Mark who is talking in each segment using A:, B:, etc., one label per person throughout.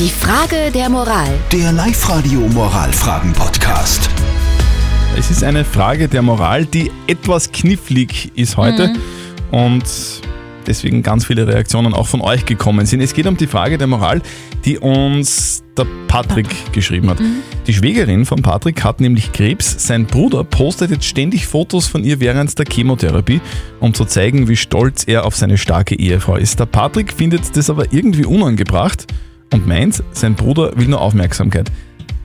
A: Die Frage der Moral.
B: Der Live-Radio Moralfragen-Podcast.
C: Es ist eine Frage der Moral, die etwas knifflig ist heute und deswegen ganz viele Reaktionen auch von euch gekommen sind. Es geht um die Frage der Moral, die uns der Patrick geschrieben hat. Die Schwägerin von Patrick hat nämlich Krebs. Sein Bruder postet jetzt ständig Fotos von ihr während der Chemotherapie, um zu zeigen, wie stolz er auf seine starke Ehefrau ist. Der Patrick findet das aber irgendwie unangebracht und meint, sein Bruder will nur Aufmerksamkeit.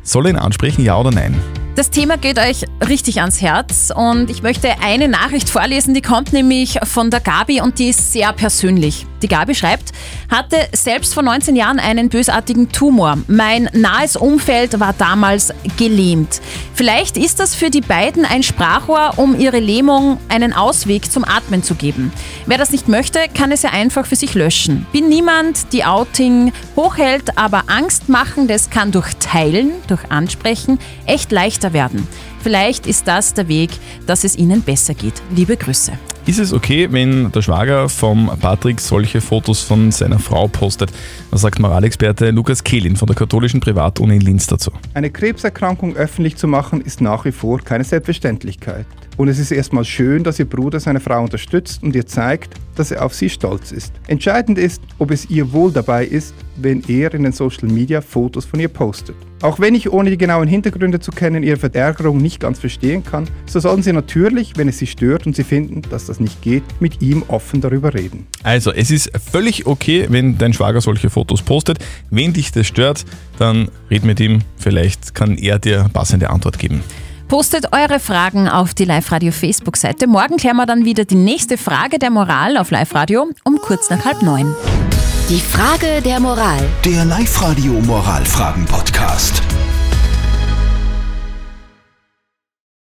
C: Soll er ihn ansprechen, ja oder nein?
D: Das Thema geht euch richtig ans Herz und ich möchte eine Nachricht vorlesen, die kommt nämlich von der Gabi und die ist sehr persönlich. Die Gabi schreibt, hatte selbst vor 19 Jahren einen bösartigen Tumor. Mein nahes Umfeld war damals gelähmt. Vielleicht ist das für die beiden ein Sprachrohr, um ihre Lähmung einen Ausweg zum Atmen zu geben. Wer das nicht möchte, kann es ja einfach für sich löschen. Bin niemand, die Outing hochhält, aber Angst machen, das kann durch Teilen, durch Ansprechen echt leichter werden. Vielleicht ist das der Weg, dass es Ihnen besser geht. Liebe Grüße.
C: Ist es okay, wenn der Schwager vom Patrick solche Fotos von seiner Frau postet? Was sagt Moralexperte Lukas Kehlin von der katholischen Privatuni in Linz dazu?
E: Eine Krebserkrankung öffentlich zu machen, ist nach wie vor keine Selbstverständlichkeit. Und es ist erstmal schön, dass Ihr Bruder seine Frau unterstützt und ihr zeigt, dass er auf sie stolz ist. Entscheidend ist, ob es ihr wohl dabei ist, wenn er in den Social Media Fotos von ihr postet. Auch wenn ich ohne die genauen Hintergründe zu kennen ihre Verärgerung nicht ganz verstehen kann, so sollen Sie natürlich, wenn es Sie stört und Sie finden, dass das nicht geht, mit ihm offen darüber reden.
C: Also, es ist völlig okay, wenn dein Schwager solche Fotos postet. Wenn dich das stört, dann red mit ihm. Vielleicht kann er dir passende Antwort geben.
D: Postet eure Fragen auf die Live-Radio Facebook-Seite. Morgen klären wir dann wieder die nächste Frage der Moral auf Live-Radio um kurz nach halb neun.
A: Die Frage der Moral.
B: Der Live-Radio Moralfragen-Podcast.